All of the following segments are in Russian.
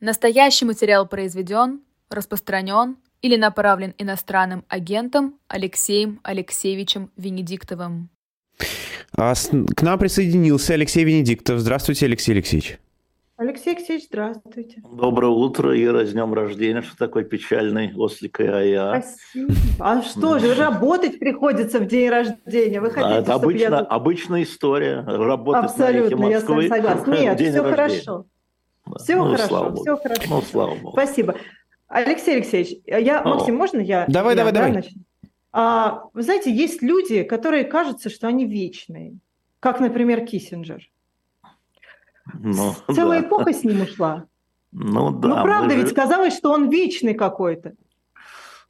Настоящий материал произведен, распространен или направлен иностранным агентом Алексеем Алексеевичем Венедиктовым. А с- к нам присоединился Алексей Венедиктов. Здравствуйте, Алексей Алексеевич. Алексей Алексеевич, здравствуйте. Доброе утро, Ира, с днем рождения, что такой печальный, ослик и ая. Спасибо. А что же, работать приходится в день рождения. Вы хотите, А, это чтобы я обычно, тут- обычная история, работать на рейхе Абсолютно, я с вами Москвы согласна. Нет, день все рождения. хорошо. Да. Все Ну хорошо, слава Богу. все хорошо. Ну, слава Богу. Спасибо. Алексей Алексеевич, я, О. Максим, можно я? Давай, я, давай, да, давай. начну? А, вы знаете, есть люди, которые кажутся, что они вечные. Как, например, Киссинджер. Ну, Целая да. эпоха с ним ушла. Ну да, ну, правда, же- ведь казалось, что он вечный какой-то.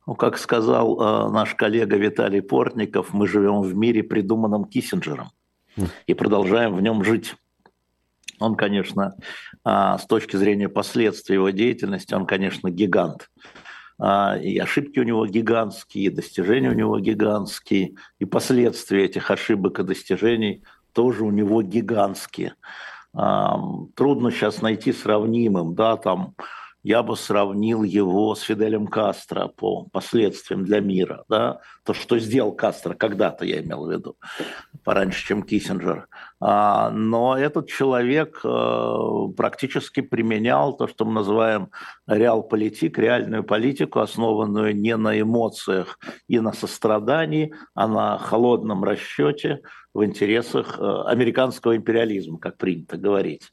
ну, как сказал э, наш коллега Виталий Портников, мы живем в мире, придуманном Киссинджером, М. и продолжаем в нем жить. Он, конечно, а, с точки зрения последствий его деятельности, он, конечно, гигант. А, И ошибки у него гигантские, и достижения у него гигантские, и последствия этих ошибок и достижений тоже у него гигантские. Трудно сейчас найти сравнимым, да, там я бы сравнил его с Фиделем Кастро по последствиям для мира, да, то, что сделал Кастро когда-то, я имел в виду, пораньше, чем Киссинджер. А, Но этот человек э, практически применял то, что мы называем реал-политик, реальную политику, основанную не на эмоциях и на сострадании, а на холодном расчете в интересах э, американского империализма, как принято говорить.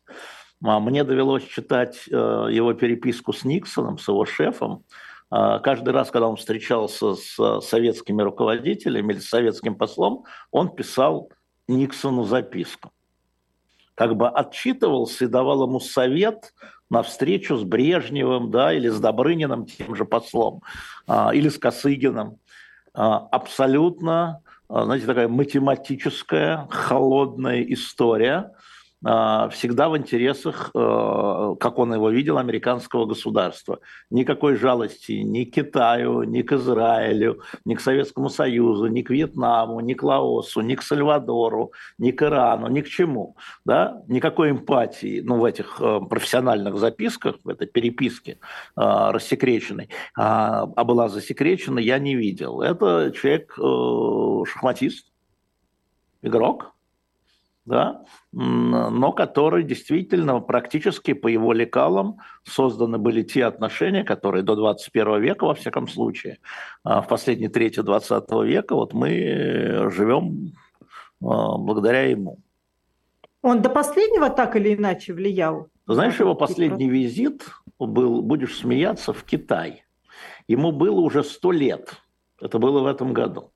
А Мне довелось читать э, его переписку с Никсоном, с его шефом. А, Каждый раз, когда он встречался с э, советскими руководителями или с советским послом, он писал Никсону записку. Как бы отчитывался и давал ему совет на встречу с Брежневым да, или с Добрыниным, тем же послом, а, или с Косыгиным. А, Абсолютно, знаете, такая математическая, холодная история – всегда в интересах, э, как он его видел, американского государства. Никакой жалости ни к Китаю, ни к Израилю, ни к Советскому Союзу, ни к Вьетнаму, ни к Лаосу, ни к Сальвадору, ни к Ирану, ни к чему. Да? Никакой эмпатии ну, в этих э, профессиональных записках, в этой переписке э, рассекреченной, а, а была засекречена, я не видел. Это человек э, шахматист, игрок, да, но который действительно практически по его лекалам созданы были те отношения, которые до 21 века, во всяком случае, а в последней трети 20 века, вот мы живем а, благодаря ему. Он до последнего так или иначе влиял? Знаешь, на его последний визит был, будешь смеяться, в Китай. Ему было уже сто лет. Это было в этом году.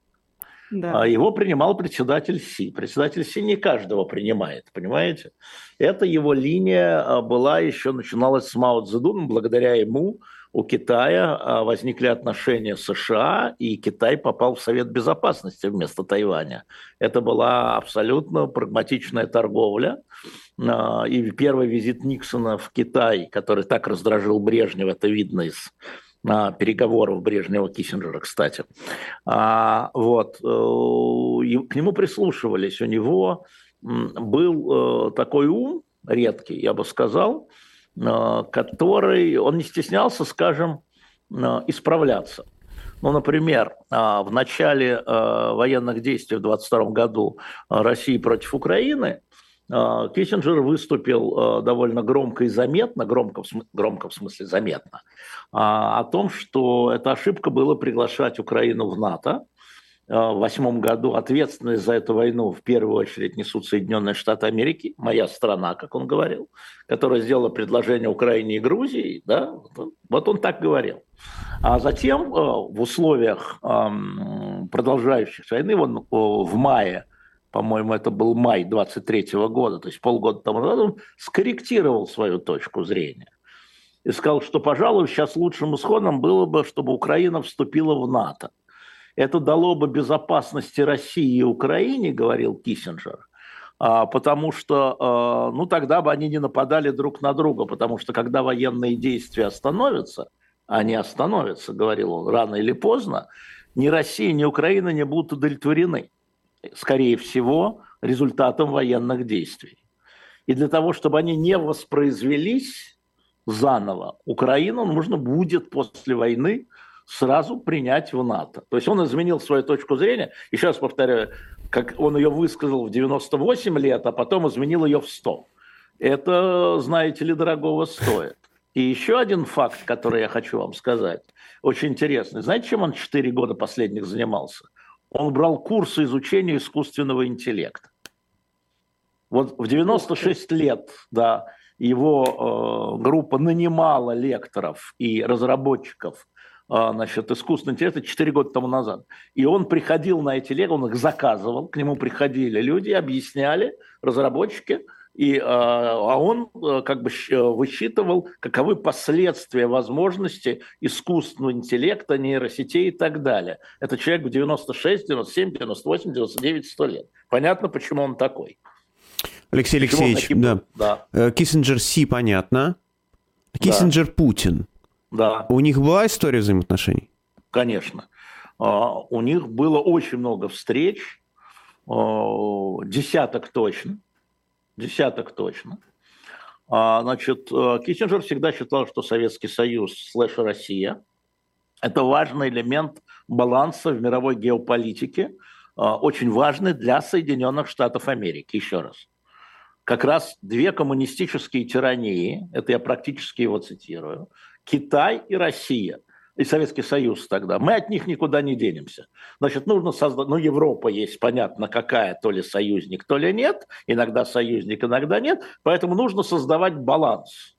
Да. А Его принимал председатель Си. Председатель Си не каждого принимает, понимаете? Это его линия а, была еще, начиналась с Мао Цзэдуном. Благодаря ему у Китая а, возникли отношения с США, и Китай попал в Совет Безопасности вместо Тайваня. Это была абсолютно прагматичная торговля. И первый визит Никсона в Китай, который так раздражил Брежнева, это видно из переговоров Брежнева-Киссинджера, кстати. А, вот, э, к нему прислушивались. У него был э, такой ум редкий, я бы сказал, э, который, он не стеснялся, скажем, исправляться. Ну, например, а, в начале военных действий в 22 году России против Украины Киссинджер выступил э, довольно громко и заметно, громко громко в смысле заметно, а, о том, что эта ошибка была приглашать Украину в НАТО. А, В восьмом году ответственность за эту войну в первую очередь несут Соединенные Штаты Америки, моя страна, как он говорил, которая сделала предложение Украине и Грузии. Да? Вот он- так говорил. А затем в условиях продолжающейся войны, он в мае по-моему, это был май 23 года, то есть полгода тому назад, он скорректировал свою точку зрения и сказал, что, пожалуй, сейчас лучшим исходом было бы, чтобы Украина вступила в НАТО. Это дало бы безопасности России и Украине, говорил Киссинджер, а, потому что а, ну, тогда бы они не нападали друг на друга, потому что когда военные действия остановятся, они остановятся, говорил он, рано или поздно, ни Россия, ни Украина не будут удовлетворены скорее всего, результатом военных действий. И для того, чтобы они не воспроизвелись, заново, Украину нужно будет после войны сразу принять в НАТО. То есть он изменил свою точку зрения, еще раз повторяю, как он ее высказал в 98 лет, а потом изменил ее в 100. Это, знаете ли, дорогого стоит. И еще один факт, который я хочу вам сказать, очень интересный. Знаете, чем он 4 года последних занимался? Он брал курсы изучения искусственного интеллекта. Вот в 96 лет, да, его э, группа нанимала лекторов и разработчиков э, значит, искусственного интеллекта 4 года тому назад. И он приходил на эти лекции, он их заказывал, к нему приходили люди, объясняли, разработчики, и, э, а он э, как бы высчитывал, каковы последствия возможности искусственного интеллекта, нейросетей и так далее. Это человек в 96, 97, 98, 99, 100 лет. Понятно, почему он такой. Алексей Алексеевич, да. да. Э, Киссинджер Си, понятно. Киссинджер да. Путин. Да. У них была история взаимоотношений? Конечно. А, у них было очень много встреч, а, десяток точно, десяток точно. А, значит, э, Киссинджер всегда считал, что Советский Союз слэш Россия – это важный элемент баланса в мировой геополитике, очень важный для Соединенных Штатов Америки, еще раз. Как раз две коммунистические тирании, это я практически его цитирую, Китай и Россия, и Советский Союз тогда, мы от них никуда не денемся. Значит, нужно создать, ну, Европа есть, понятно, какая, то ли союзник, то ли нет, иногда союзник, иногда нет, поэтому нужно создавать баланс.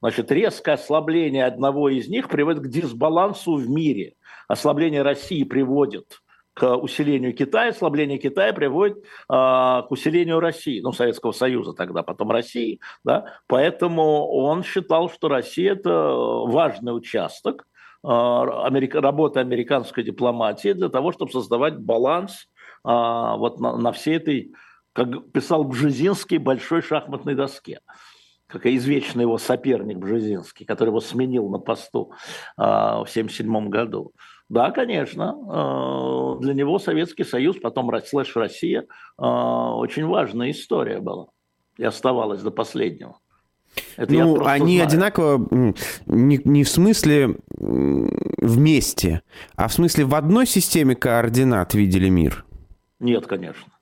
Значит, резкое ослабление одного из них приводит к дисбалансу в мире. Ослабление России приводит к усилению Китая, ослабление Китая приводит э, к усилению России, ну, Советского Союза тогда, потом России, да, поэтому он считал, что Россия – это важный участок работы американской дипломатии для того, чтобы создавать баланс э, вот на, на всей этой, как писал Бжезинский, большой шахматной доске как извечный его соперник Бжезинский, который его сменил на посту э, в 1977 году. Да, конечно, э, для него Советский Союз, потом слэш Россия, э, очень важная история была и оставалась до последнего. Это ну, они знаю. одинаково не, не в смысле вместе, а в смысле в одной системе координат видели мир. Нет, конечно.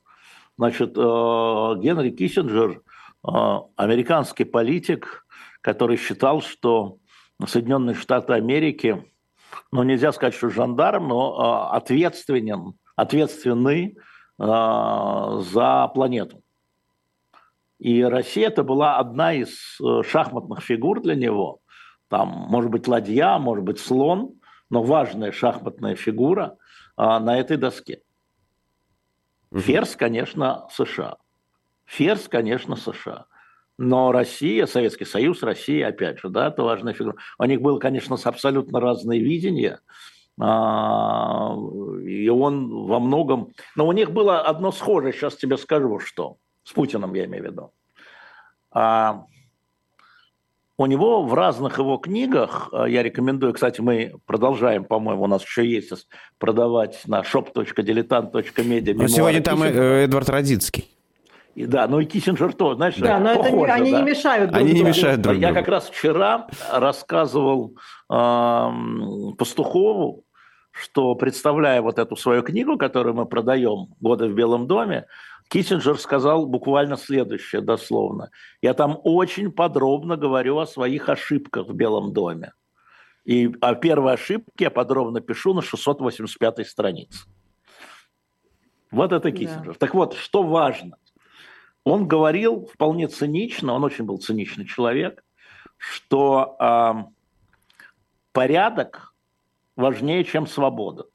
Значит, э, Генри Киссинджер, американский политик, который считал, что Соединенные Штаты Америки ну, нельзя сказать, что жандарм, но э, ответственен, ответственный э, за планету. И Россия это была одна из э, шахматных фигур для него. Там, может быть, ладья, может быть, слон, но важная шахматная фигура э, на этой доске. Ферзь, конечно, США. Ферзь, конечно, США. Но Россия, Советский Союз, Россия, опять же, да, это важная фигура. У них было, конечно, абсолютно разное видение, а, и он во многом... Но у них было одно схожее, сейчас тебе скажу, что. С Путиным я имею в виду. А, у него в разных его книгах, а, я рекомендую, кстати, мы продолжаем, по-моему, у нас еще есть продавать на shop.diletant.media. Сегодня там э, Эдвард Радицкий. И, да, ну и Киссинджер тоже, знаешь, да, но похоже, это не, они да? не мешают друг Они другу. не мешают друг другу. Я как раз вчера рассказывал э, Пастухову, что, представляя вот эту свою книгу, которую мы продаем «Годы в Белом доме», Киссинджер сказал буквально следующее, дословно. «Я там очень подробно говорю о своих ошибках в Белом доме. И о первой ошибке я подробно пишу на 685 странице». Вот это Киссинджер. Да. Так вот, что важно – он говорил вполне цинично, он очень был циничный человек, что э, порядок важнее, чем свобода.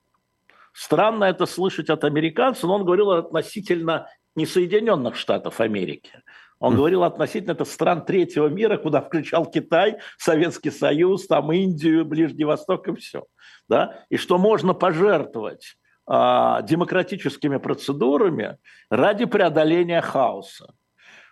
Странно это слышать от американца, но он говорил относительно не Соединенных Штатов Америки. Он говорил относительно это стран третьего мира, куда включал Китай, Советский Союз, там Индию, Ближний Восток и все. Да? И что можно пожертвовать а, демократическими процедурами ради преодоления хаоса.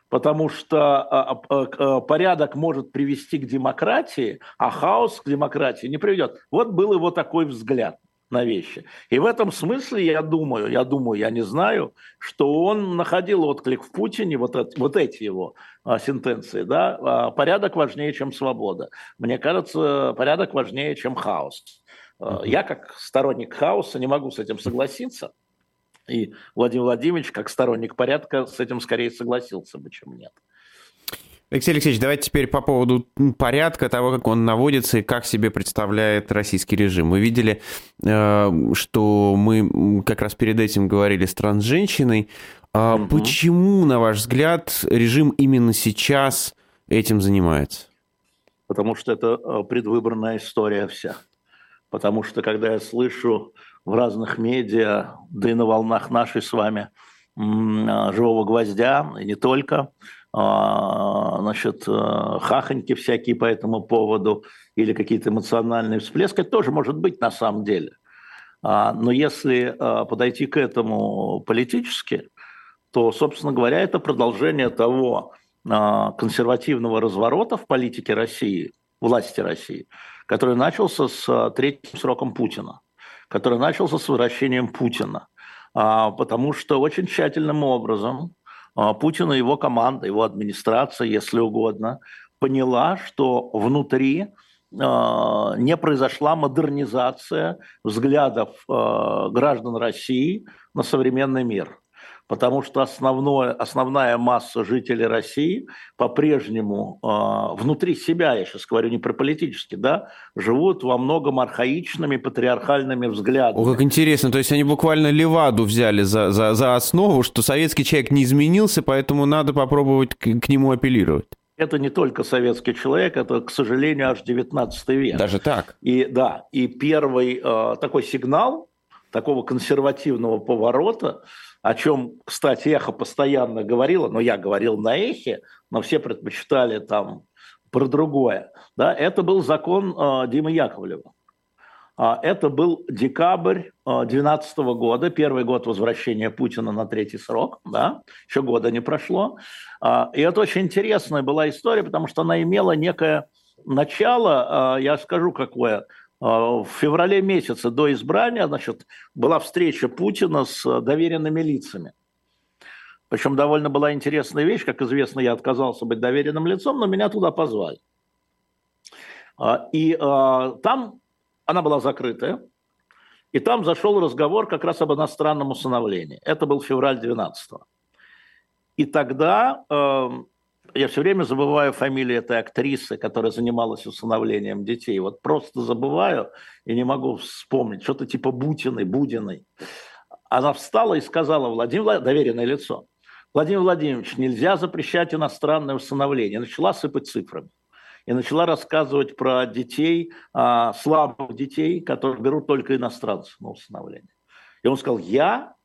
Потому что а, а, порядок может привести к демократии, а хаос к демократии не приведет. Вот был его такой взгляд на вещи. И в этом смысле я думаю, я думаю, я не знаю, что он находил отклик в Путине, вот, это, вот эти его а, сентенции, да, а, порядок важнее, чем свобода. Мне кажется, порядок важнее, чем хаос. А, я как сторонник хаоса не могу с этим согласиться. И Владимир Владимирович, как сторонник порядка, с этим скорее согласился бы, чем нет. Алексей Алексеевич, давайте теперь по поводу порядка, того, как он наводится и как себе представляет российский режим. Мы видели, э, что мы как раз перед этим говорили с трансженщиной. Угу. Почему, на ваш взгляд, режим именно сейчас этим занимается? Потому что это э, предвыборная история вся. Потому что, когда я слышу в разных медиа, да и на волнах нашей с вами э, «Живого гвоздя», и не только – значит, э, хахоньки всякие по этому поводу или какие-то эмоциональные всплески, это тоже может быть на самом деле. А, но если э, подойти к этому политически, то, собственно говоря, это продолжение того а, консервативного разворота в политике России, власти России, который начался с э, третьим сроком Путина, который начался с возвращением Путина. Потому что очень тщательным образом а, Путин и его команда, его администрация, если угодно, поняла, что внутри а, не произошла модернизация взглядов а, граждан России на современный мир потому что основное, основная масса жителей России по-прежнему э, внутри себя, я сейчас говорю не про политически, да, живут во многом архаичными патриархальными взглядами. О, как интересно, то есть они буквально Леваду взяли за, за, за основу, что советский человек не изменился, поэтому надо попробовать к, к нему апеллировать. Это не только советский человек, это, к сожалению, аж 19 век. Даже так? И да, и первый э, такой сигнал такого консервативного поворота о чем, кстати, Эхо постоянно говорило, но я говорил на Эхе, но все предпочитали там про другое. Да, это был закон э, Димы Яковлева. А, это был декабрь 2012 э, года, первый год возвращения Путина на третий срок, да, еще года не прошло. А, и это очень интересная была история, потому что она имела некое начало, э, я скажу какое – в феврале месяце до избрания значит, была встреча Путина с доверенными лицами. Причем довольно была интересная вещь. Как известно, я отказался быть доверенным лицом, но меня туда позвали. А, и а, там она была закрытая, и там зашел разговор как раз об иностранном усыновлении. Это был февраль 12 -го. И тогда я все время забываю фамилию этой актрисы, которая занималась усыновлением детей. Вот просто забываю и не могу вспомнить. Что-то типа Бутиной, Будиной. Она встала и сказала, Владимир, доверенное лицо, Владимир Владимирович, нельзя запрещать иностранное усыновление. Начала сыпать цифрами. И начала рассказывать про детей, а, слабых детей, которых берут только иностранцы на усыновление. И он сказал, я,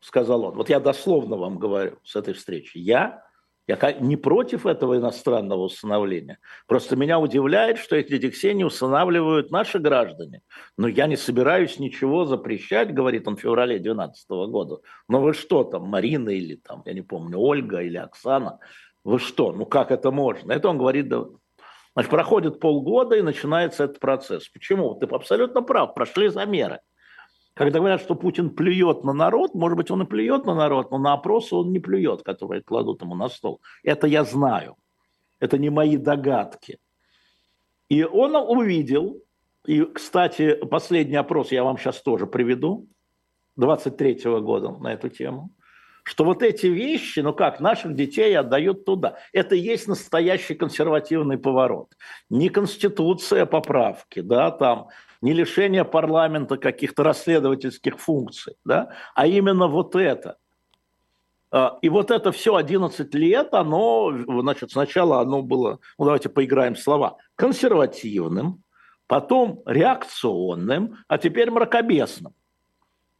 сказал он, вот я дословно вам говорю с этой встречи, я я не против этого иностранного усыновления. Просто меня удивляет, что эти детей не усыновливают наши граждане. Но я не собираюсь ничего запрещать, говорит он в феврале 2012 года. Но вы что там, Марина или там, я не помню, Ольга или Оксана, вы что, ну как это можно? Это он говорит, да, Значит, проходит полгода и начинается этот процесс. Почему? Ты абсолютно прав, прошли замеры. Когда говорят, что Путин плюет на народ, может быть, он и плюет на народ, но на опросы он не плюет, которые кладут ему на стол. Это я знаю. Это не мои догадки. И он увидел, и, кстати, последний опрос я вам сейчас тоже приведу, 23 -го года на эту тему, что вот эти вещи, ну как, наших детей отдают туда. Это и есть настоящий консервативный поворот. Не конституция поправки, да, там не лишение парламента каких-то расследовательских функций, да, а именно вот это. А, и вот это все 11 лет, оно, значит, сначала оно было, ну давайте поиграем слова, консервативным, потом реакционным, а теперь мракобесным.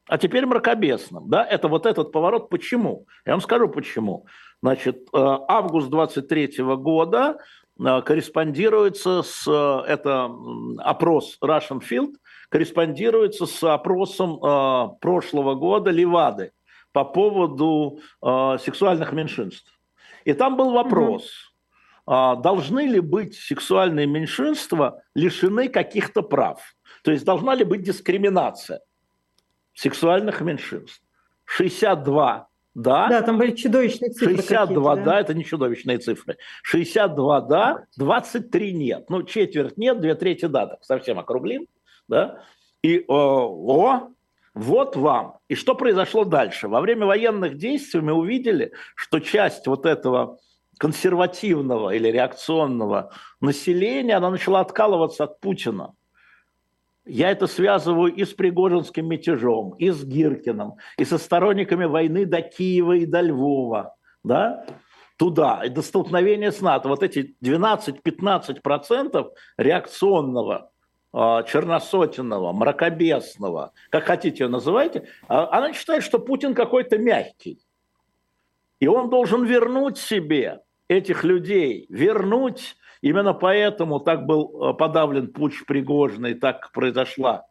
А теперь мракобесным. Да? Это вот этот поворот. Почему? Я вам скажу почему. Значит, э, август 23 года корреспондируется с, э, это опрос Russian Field, корреспондируется с опросом э, прошлого года Левады по поводу сексуальных меньшинств. И там был вопрос, угу. должны ли быть сексуальные меньшинства лишены каких-то прав? То есть должна ли быть дискриминация? сексуальных меньшинств. 62 да. Да, там были чудовищные цифры. 62 да? да, это не чудовищные цифры. 62 да, 23 нет. Ну, четверть нет, две трети да, так совсем округлим. Да? И о, о, вот вам. И что произошло дальше? Во время военных действий мы увидели, что часть вот этого консервативного или реакционного населения, она начала откалываться от Путина. Я это связываю и с Пригожинским мятежом, и с Гиркиным, и со сторонниками войны до Киева и до Львова. Да? Туда, и до столкновения с НАТО. Вот эти 12-15% реакционного а, черносотенного, мракобесного, как хотите ее называйте, а, она считает, что Путин какой-то мягкий. И он должен вернуть себе этих людей, вернуть Именно поэтому так был э, подавлен путь Пригожина, и так произошло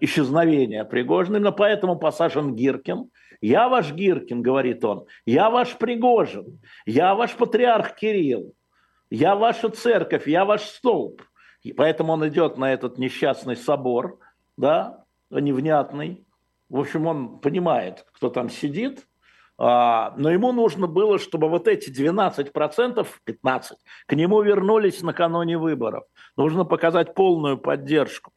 исчезновение Пригожина. Именно поэтому посажен Гиркин. «Я ваш Гиркин», говорит он, «я ваш Пригожин, я ваш патриарх Кирилл, я ваша церковь, я ваш столб». И поэтому он идет на этот несчастный собор, да, невнятный. В общем, он понимает, кто там сидит, но ему нужно было, чтобы вот эти 12%, 15%, к нему вернулись накануне выборов. Нужно показать полную поддержку.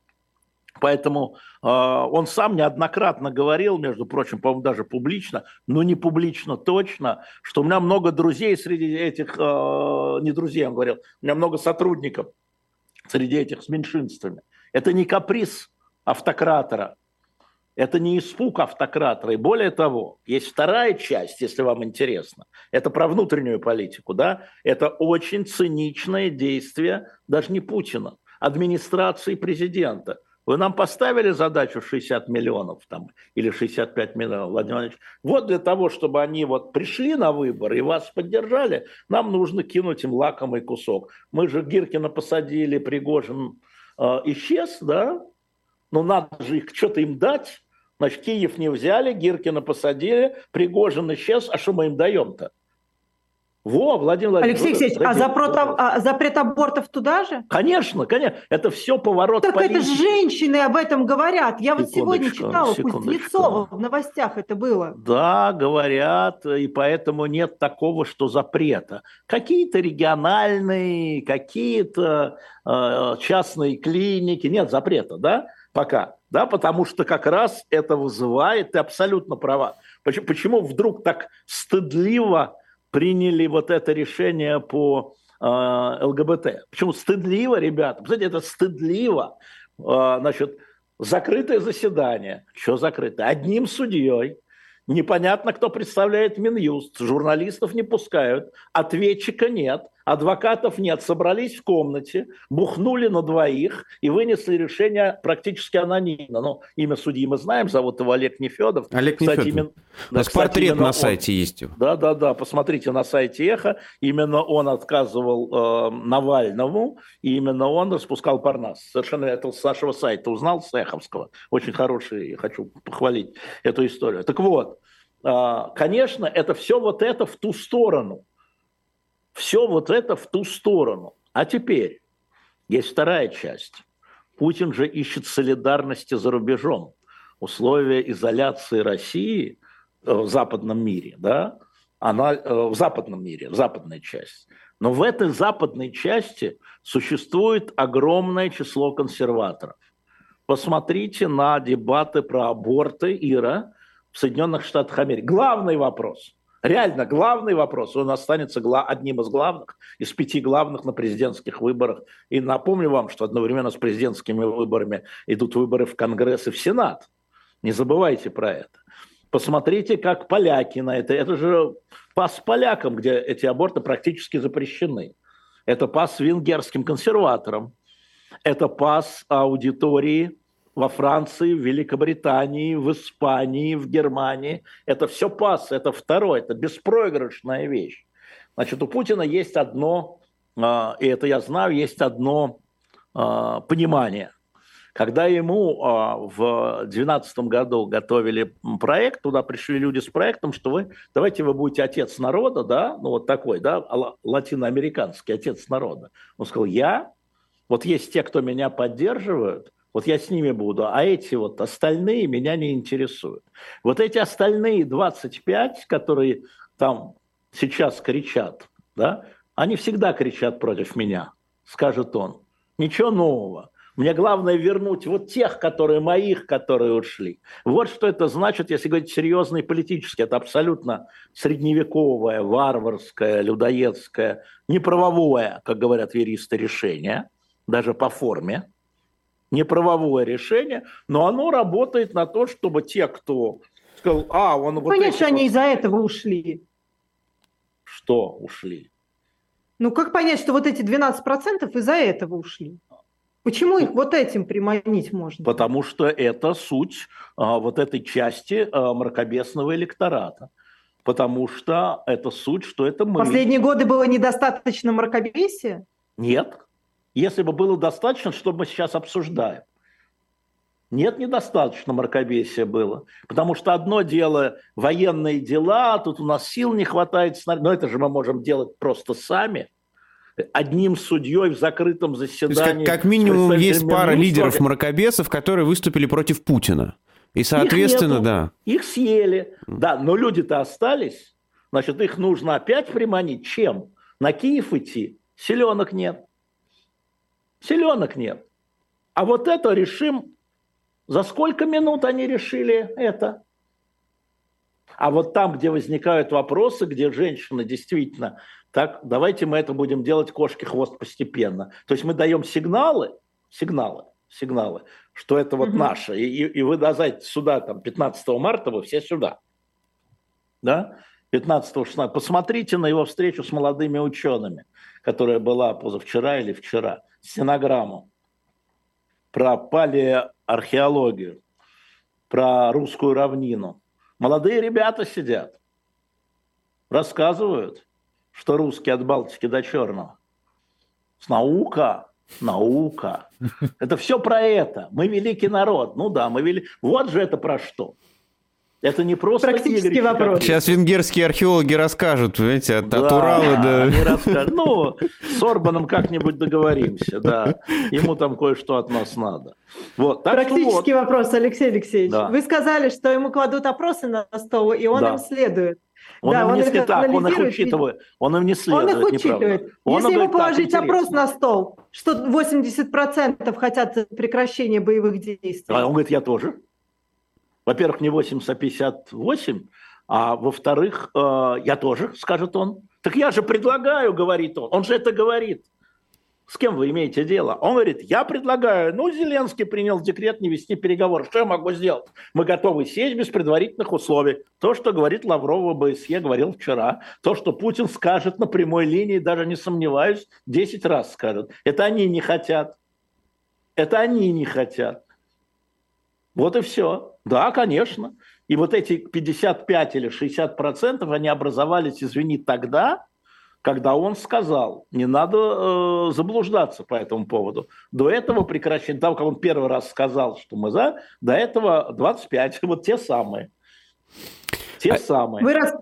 Поэтому э, он сам неоднократно говорил, между прочим, по-моему, даже публично, но не публично точно, что у меня много друзей среди этих, э, не друзей, он говорил, у меня много сотрудников среди этих с меньшинствами. Это не каприз автократора, это не испуг автократора. И более того, есть вторая часть, если вам интересно. Это про внутреннюю политику. Да? Это очень циничное действие даже не Путина, администрации президента. Вы нам поставили задачу 60 миллионов там, или 65 миллионов, Владимир Владимирович. Вот для того, чтобы они вот пришли на выборы и вас поддержали, нам нужно кинуть им лакомый кусок. Мы же Гиркина посадили, Пригожин э, исчез, да? Но надо же их что-то им дать. Значит, Киев не взяли, Гиркина посадили, Пригожин исчез, а что мы им даем-то? Во, Владимир Владимирович. Алексей Алексеевич, а запрет, а запрет абортов туда же? Конечно, конечно. Это все поворот Так политики. это женщины об этом говорят. Я вот сегодня читала Кузнецова в новостях это было. Да, говорят, и поэтому нет такого, что запрета. Какие-то региональные, какие-то э, частные клиники, нет запрета, да, пока да, потому что как раз это вызывает, ты абсолютно права. Почему, почему вдруг так стыдливо приняли вот это решение по э, ЛГБТ? Почему стыдливо, ребята? Посмотрите, это стыдливо. Э, значит, закрытое заседание. Что закрытое? Одним судьей Непонятно, кто представляет Минюст. Журналистов не пускают. Ответчика нет. Адвокатов нет. Собрались в комнате, бухнули на двоих и вынесли решение практически анонимно. Ну, имя судьи мы знаем, зовут его Олег Нефедов. Олег кстати, Нефедов. Именно, У нас кстати, портрет на сайте есть. Да, да, да. Посмотрите на сайте Эхо. Именно он отказывал э, Навальному, и именно он распускал Парнас. Совершенно это с нашего сайта узнал, с Эховского. Очень хороший, хочу похвалить эту историю. Так вот, а, конечно, это все вот это в ту сторону. Все вот это в ту сторону. А теперь есть вторая часть. Путин же ищет солидарности за рубежом. Условия изоляции России э, в западном мире, да, она э, в западном мире, в западной части. Но в этой западной части существует огромное число консерваторов. Посмотрите на дебаты про аборты, Ира, в Соединенных Штатах Америки. Главный вопрос, реально главный вопрос, он останется одним из главных, из пяти главных на президентских выборах. И напомню вам, что одновременно с президентскими выборами идут выборы в Конгресс и в Сенат. Не забывайте про это. Посмотрите, как поляки на это. Это же пас полякам, где эти аборты практически запрещены. Это пас венгерским консерваторам. Это пас аудитории во Франции, в Великобритании, в Испании, в Германии. Это все пас, это второе, это беспроигрышная вещь. Значит, у Путина есть одно, а, и это я знаю, есть одно а, понимание. Когда ему а, в 2012 году готовили проект, туда пришли люди с проектом, что вы, давайте вы будете отец народа, да, ну вот такой, да, латиноамериканский отец народа. Он сказал, я, вот есть те, кто меня поддерживают – Вот я с ними буду, а эти вот остальные меня не интересуют. Вот эти остальные 25, которые там сейчас кричат, да, они всегда кричат против меня, скажет он. Ничего нового. Мне главное вернуть вот тех, которые моих, которые ушли. Вот что это значит, если говорить серьезно и политически. Это абсолютно средневековое, варварское, людоедское, неправовое, как говорят юристы, решение, даже по форме. Неправовое решение, но оно работает на то, чтобы те, кто сказал, а, он вот Понятно, что они из-за этого ушли. Что ушли? Ну, как понять, что вот эти 12% из-за этого ушли? Почему их вот этим приманить можно? Потому что это суть а, вот этой части а, мракобесного электората. Потому что это суть, что это мы. Последние годы было недостаточно мракобесия? Нет. Если бы было достаточно, что мы сейчас обсуждаем. Нет, недостаточно мракобесия было. Потому что одно дело военные дела, тут у нас сил не хватает, но это же мы можем делать просто сами – одним судьей в закрытом заседании. Как, как минимум есть пара лидеров мракобесов, которые выступили против Путина. И, соответственно, их нету, да. Их съели. Да, но люди-то остались. Значит, их нужно опять приманить. Чем? На Киев идти? Селенок нет. Селенок нет. А вот это решим... За сколько минут они решили это? А вот там, где возникают вопросы, где женщина действительно так, давайте мы это будем делать кошки хвост постепенно. То есть мы даем сигналы, сигналы, сигналы, что это вот угу. наше. И, и, и вы дозайте сюда, там, 15 марта вы все сюда. Да? 15-16. Посмотрите на его встречу с молодыми учеными, которая была позавчера или вчера. Стенограмму про палеоархеологию, про русскую равнину. Молодые ребята сидят, рассказывают – что русский от Балтики до Черного. С наука, наука. Это все про это. Мы великий народ. Ну да, мы вели. Вот же это про что. Это не просто Практический Игорь, вопрос. Сейчас венгерские археологи расскажут, понимаете, от, да, от Урала до... Они расскажут. Ну, с Орбаном как-нибудь договоримся, да. Ему там кое-что от нас надо. Вот, так Практический вот. вопрос, Алексей Алексеевич. Да. Вы сказали, что ему кладут опросы на стол, и он да. им следует. Он да, им не следует, так, он их учитывает, он им не следует. Он их учитывает. Он Если ему положить опрос на стол, что 80% хотят прекращения боевых действий. А он говорит, я тоже. Во-первых, не 80, а 58, а во-вторых, э, я тоже, скажет он. Так я же предлагаю, говорит он. Он же это говорит. С кем вы имеете дело? Он говорит, я предлагаю, ну, Зеленский принял декрет не вести переговоры. Что я могу сделать? Мы готовы сесть без предварительных условий. То, что говорит Лавров в ОБСЕ, говорил вчера. То, что Путин скажет на прямой линии, даже не сомневаюсь, 10 раз скажет. Это они не хотят. Это они не хотят. Вот и все. Да, конечно. И вот эти 55 или 60 процентов, они образовались, извини, тогда, когда он сказал, не надо э, заблуждаться по этому поводу. До этого прекращение, того, как он первый раз сказал, что мы за, до этого 25, вот те самые. Те а самые. Вы раз,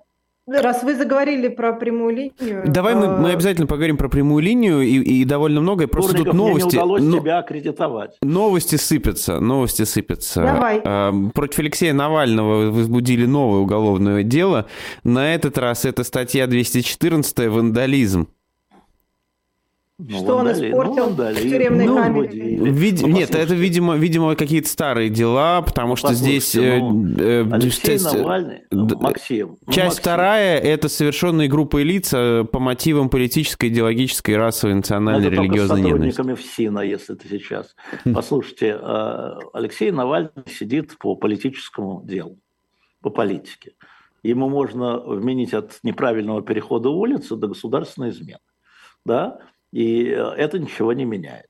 Раз вы заговорили про прямую линию... Давай мы, мы э, обязательно поговорим про прямую линию и, и довольно многое. Просто Турников, тут новости... Мне не удалось но... тебя аккредитовать. Новости сыпятся, новости сыпятся. Давай. А, против Алексея Навального возбудили новое уголовное дело. На этот раз это статья 214 «Вандализм». Ну, что он испортил ну, в тюремной ну, камере? Вид... Ну, Нет, это, видимо, видимо какие-то старые дела, потому что здесь... Ну, э, э Алексей часть, Навальный, ну, Максим. Ну, часть Максим. вторая – это совершенные группы лиц э, по мотивам политической, идеологической, расовой, национальной, это религиозной ненависти. сотрудниками ФСИНа, если ты сейчас. Хм. Послушайте, э, Алексей Навальный сидит по политическому делу, по политике. Ему можно вменить от неправильного перехода улицы до государственной измены. Да? И э, это ничего не меняет.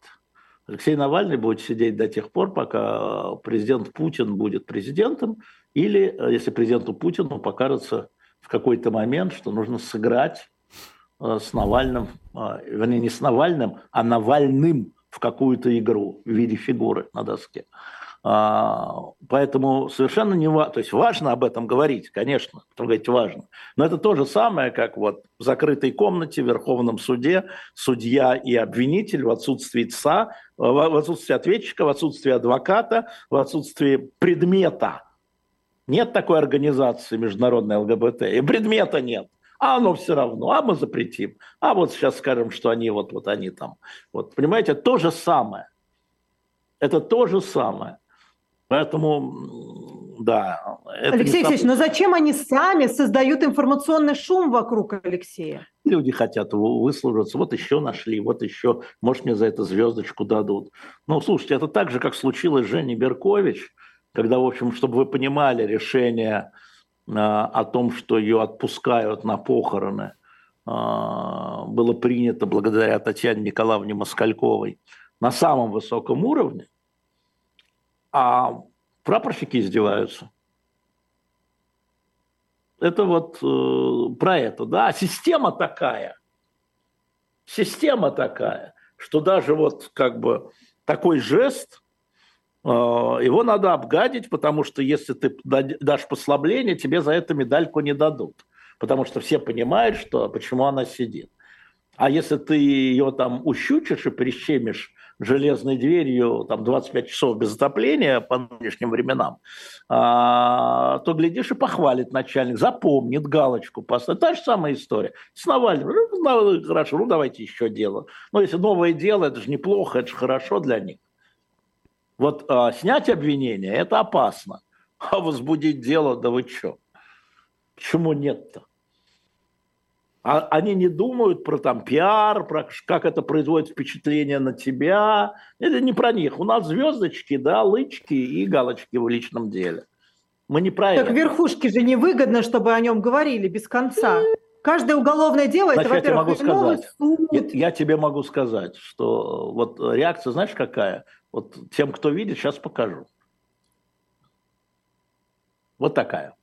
Алексей Навальный будет сидеть до тех пор, пока президент Путин будет президентом, или э, если президенту Путину покажется в какой-то момент, что нужно сыграть э, с Навальным, вернее, не с Навальным, а Навальным в какую-то игру в виде фигуры на доске. А, поэтому совершенно не важно, то есть важно об этом говорить, конечно, говорить важно, но это то же самое, как вот в закрытой комнате в Верховном суде судья и обвинитель в отсутствии ЦА, в отсутствии ответчика, в отсутствии адвоката, в отсутствии предмета. Нет такой организации международной ЛГБТ, и предмета нет а оно все равно, а мы запретим. А вот сейчас скажем, что они вот, вот они там. Вот, понимаете, то же самое. Это то же самое. Поэтому, да. Алексей Алексеевич, но зачем они сами создают информационный шум вокруг Алексея? Люди хотят выслужиться. Вот еще нашли, вот еще, может, мне за это звездочку дадут. Ну, слушайте, это так же, как случилось с Женей Беркович, когда, в общем, чтобы вы понимали, решение а, о том, что ее отпускают на похороны, а, было принято благодаря Татьяне Николаевне Москальковой на самом высоком уровне, а прапорщики издеваются. Это вот э, про это, да. Система такая, система такая, что даже вот как бы такой жест, э, его надо обгадить, потому что если ты дашь послабление, тебе за это медальку не дадут. Потому что все понимают, что, почему она сидит. А если ты ее там ущучишь и прищемишь железной дверью там 25 часов без отопления по нынешним временам, а, то, глядишь, и похвалит начальник, запомнит галочку поставит. Та же самая история. С Навальным. Ну, хорошо, ну давайте еще дело. Но если новое дело, это же неплохо, это же хорошо для них. Вот а, снять обвинение – это опасно. А возбудить дело, да вы что? Почему нет-то? А они не думают про там пиар, про как это производит впечатление на тебя. Это не про них. У нас звездочки, да, лычки и галочки в личном деле. Мы не про так это. Верхушке же невыгодно, чтобы о нем говорили без конца. Каждое уголовное дело Значит, это, во-первых, сказать, суд. Я, я тебе могу сказать, что вот реакция, знаешь, какая? Вот тем, кто видит, сейчас покажу. Вот такая.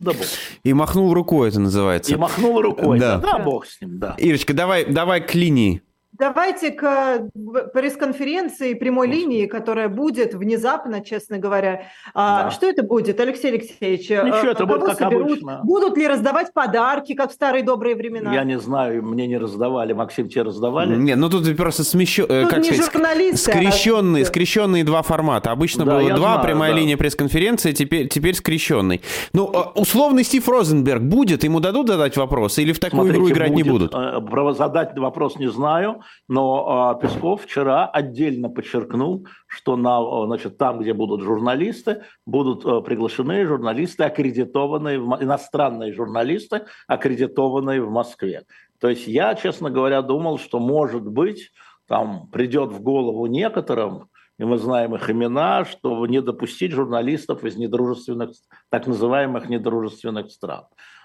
Да бог. И махнул рукой, это называется. И махнул рукой. Да, да, бог с ним, да. Ирочка, давай, давай к линии. Давайте к пресс-конференции прямой линии, которая будет внезапно, честно говоря. А, да. Что это будет, Алексей Алексеевич? Ничего, ну, это будет как соберут? обычно. Будут ли раздавать подарки, как в старые добрые времена? Я не знаю, мне не раздавали. Максим, тебе раздавали? Нет, ну тут просто смещен, э, как сказать, журналисты, а скрещенные, а... скрещенные два формата. Обычно да, было два, знаю, прямая да. линия пресс-конференции, теперь, теперь скрещенный. Ну, а, условный Стив Розенберг будет, ему дадут задать вопросы или в такую Смотрите, игру играть будет, не будут? Э, задать вопрос не знаю но а, Песков вчера отдельно подчеркнул, что на, значит, там, где будут журналисты, будут а, приглашены журналисты, аккредитованные, иностранные журналисты, аккредитованные в Москве. То есть я, честно говоря, думал, что, может быть, там придет в голову некоторым, и мы знаем их имена, что не допустить журналистов из недружественных, так называемых недружественных стран.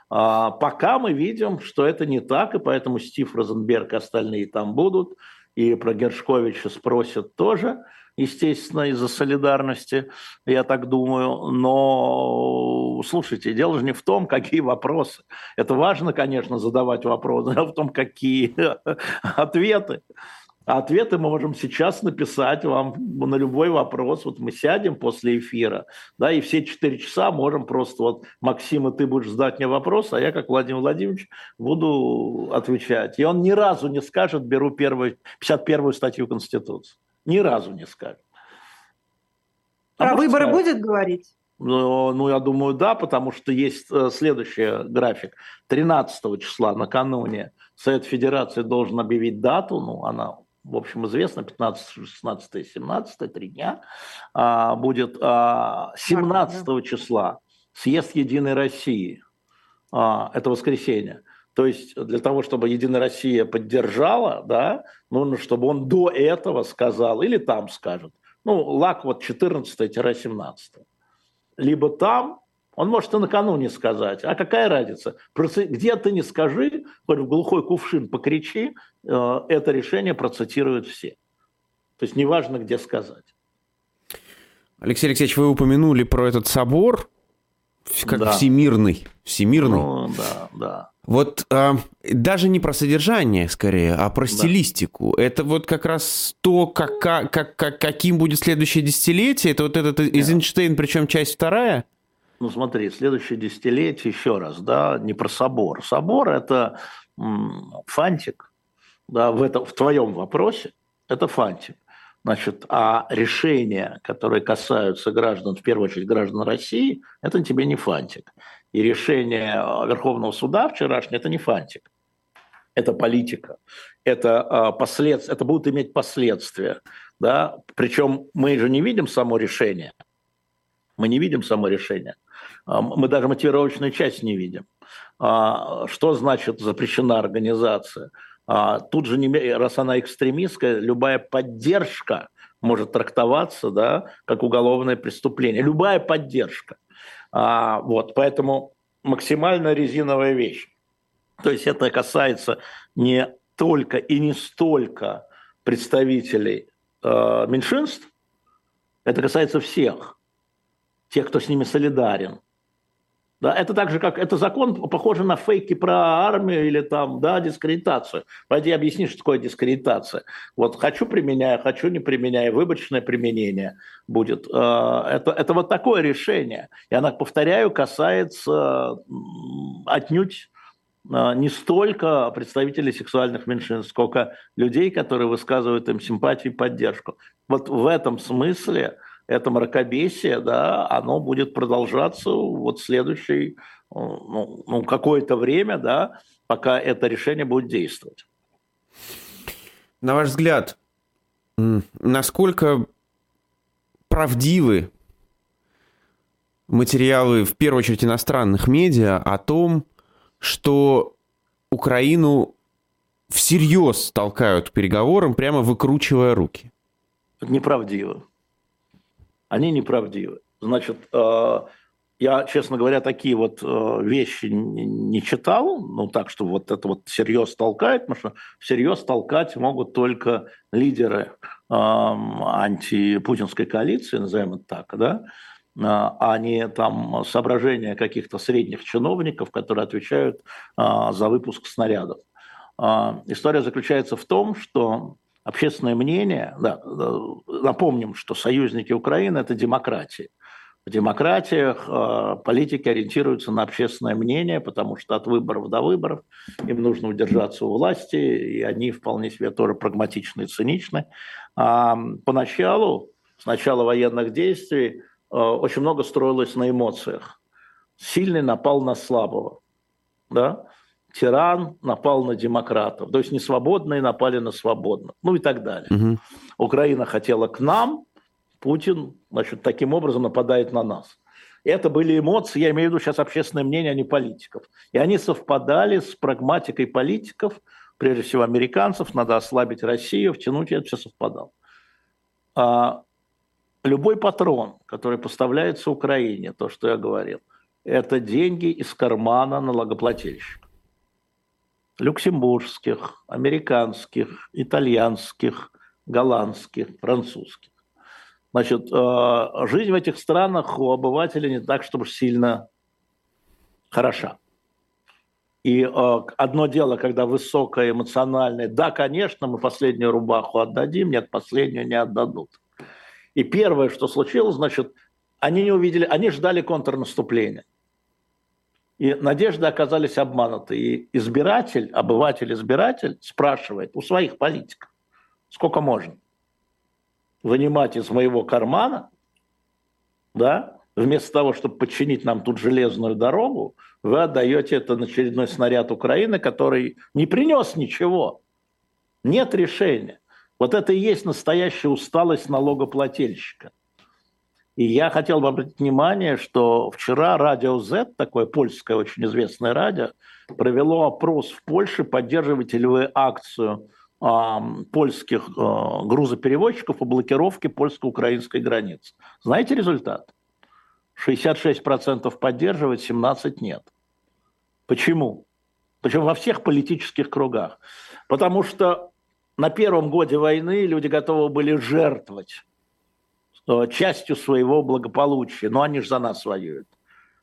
А, пока мы видим, что это не так, и поэтому Стив Розенберг и остальные там будут, и про Гершковича спросят тоже, естественно, из-за солидарности, я так думаю. Но, слушайте, дело же не в том, какие вопросы. Это важно, конечно, задавать вопросы, а в том, какие ответы. А ответы мы можем сейчас написать вам на любой вопрос. Вот мы сядем после эфира, да, и все четыре часа можем просто вот, Максим, ты будешь задать мне вопрос, а я, как Владимир Владимирович, буду отвечать. И он ни разу не скажет, беру первую, 51-ю статью Конституции. Ни разу не скажет. А Про выборы скажет. будет говорить? Ну, ну, я думаю, да, потому что есть э, следующий график. 13 числа накануне Совет Федерации должен объявить дату, ну, она в общем, известно, 15, 16, 17, три дня, а, будет а, 17 числа съезд Единой России, а, это воскресенье. То есть для того, чтобы Единая Россия поддержала, да, нужно, чтобы он до этого сказал, или там скажет, ну, лак вот 14-17. Либо там, он может и накануне сказать. А какая разница? Где ты не скажи, хоть в глухой кувшин покричи, э, это решение процитируют все. То есть неважно, где сказать. Алексей Алексеевич, вы упомянули про этот собор как да. всемирный. Всемирный. Ну, да, да. Вот а, даже не про содержание, скорее, а про да. стилистику. Это вот как раз то, как, как, как, каким будет следующее десятилетие. Это вот этот Эйзенштейн, причем часть вторая. Ну смотри, следующее десятилетие, еще раз, да, не про собор. Собор – это фантик, да, в, это, в твоем вопросе это фантик. Значит, а решения, которые касаются граждан, в первую очередь граждан России, это тебе не фантик. И решение Верховного суда вчерашнее – это не фантик. Это политика. Это, а, послед... это будут иметь последствия. Да? Причем мы же не видим само решение. Мы не видим само решение. А, мы даже мотивировочную часть не видим. А, что значит запрещена организация? Тут же, раз она экстремистская, любая поддержка может трактоваться да, как уголовное преступление. Любая поддержка – а, вот, поэтому максимально резиновая вещь. То есть это касается не только и не столько представителей меньшинств, это касается всех, тех, кто с ними солидарен. Да, это так же, как это закон, похоже на фейки про армию или там, да, дискредитацию. Пойди объясни, что такое дискредитация. Вот хочу применяю, хочу не применяю, выборочное применение будет. Э, это, это вот такое решение. И она, повторяю, касается отнюдь э, не столько представителей сексуальных меньшинств, сколько людей, которые высказывают им симпатию и поддержку. Вот в этом смысле это мракобесие, да, оно будет продолжаться вот следующий, ну, ну какое-то время, да, пока это решение будет действовать. На ваш взгляд, насколько правдивы материалы, в первую очередь, иностранных медиа о том, что Украину всерьез толкают к переговорам, прямо выкручивая руки? Неправдиво они неправдивы. Значит, э, я, честно говоря, такие вот э, вещи не читал, ну так, что вот это вот всерьез толкает, потому что всерьез толкать могут только лидеры антипутинской коалиции, назовем это так, да, э, а не там соображения каких-то средних чиновников, которые отвечают за выпуск снарядов. История заключается в том, что общественное мнение, да, напомним, что союзники Украины – это демократия. В демократиях э, политики ориентируются на общественное мнение, потому что от выборов до выборов им нужно удержаться у власти, и они вполне себе тоже прагматичны и циничны. А поначалу, с начала военных действий, э, очень много строилось на эмоциях. Сильный напал на слабого. Да? Тиран напал на демократов, то есть не свободные напали на свободных, ну и так далее. Угу. Украина хотела к нам, Путин, значит, таким образом нападает на нас. Это были эмоции, я имею в виду сейчас общественное мнение, а не политиков. И они совпадали с прагматикой политиков, прежде всего американцев, надо ослабить Россию, втянуть, это все совпадало. А любой патрон, который поставляется Украине, то, что я говорил, это деньги из кармана налогоплательщика люксембургских, американских, итальянских, голландских, французских. Значит, э, жизнь в этих странах у обывателя не так, чтобы сильно хороша. И э, одно дело, когда высокое эмоциональное, да, конечно, мы последнюю рубаху отдадим, нет, последнюю не отдадут. И первое, что случилось, значит, они не увидели, они ждали контрнаступления. И надежды оказались обмануты. И избиратель, обыватель-избиратель спрашивает у своих политиков, сколько можно вынимать из моего кармана, да, вместо того, чтобы подчинить нам тут железную дорогу, вы отдаете это на очередной снаряд Украины, который не принес ничего. Нет решения. Вот это и есть настоящая усталость налогоплательщика. И я хотел бы обратить внимание, что вчера радио Z, такое польское очень известное радио, провело опрос в Польше, поддерживаете ли вы акцию э, польских э, грузоперевозчиков по блокировке польско-украинской границы. Знаете результат? 66% поддерживают, 17% нет. Почему? Причем во всех политических кругах. Потому что на первом годе войны люди готовы были жертвовать частью своего благополучия. Но они же за нас воюют.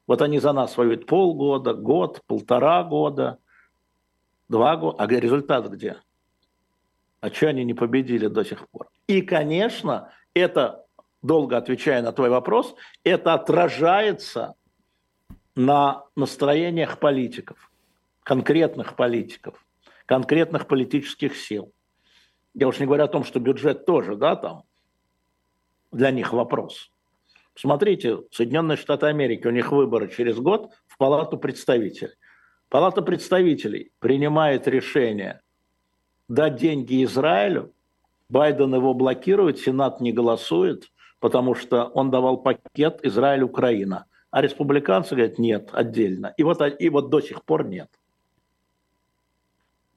Вот они за нас воюют полгода, год, полтора года, два года. А результат где? А что они не победили до сих пор? И, конечно, это, долго отвечая на твой вопрос, это отражается на настроениях политиков, конкретных политиков, конкретных политических сил. Я уж не говорю о том, что бюджет тоже, да, там, для них вопрос. Смотрите, Соединенные Штаты Америки, у них выборы через год в Палату представителей. Палата представителей принимает решение дать деньги Израилю, Байден его блокирует, Сенат не голосует, потому что он давал пакет Израиль-Украина. А республиканцы говорят, нет, отдельно. И вот, и вот до сих пор нет.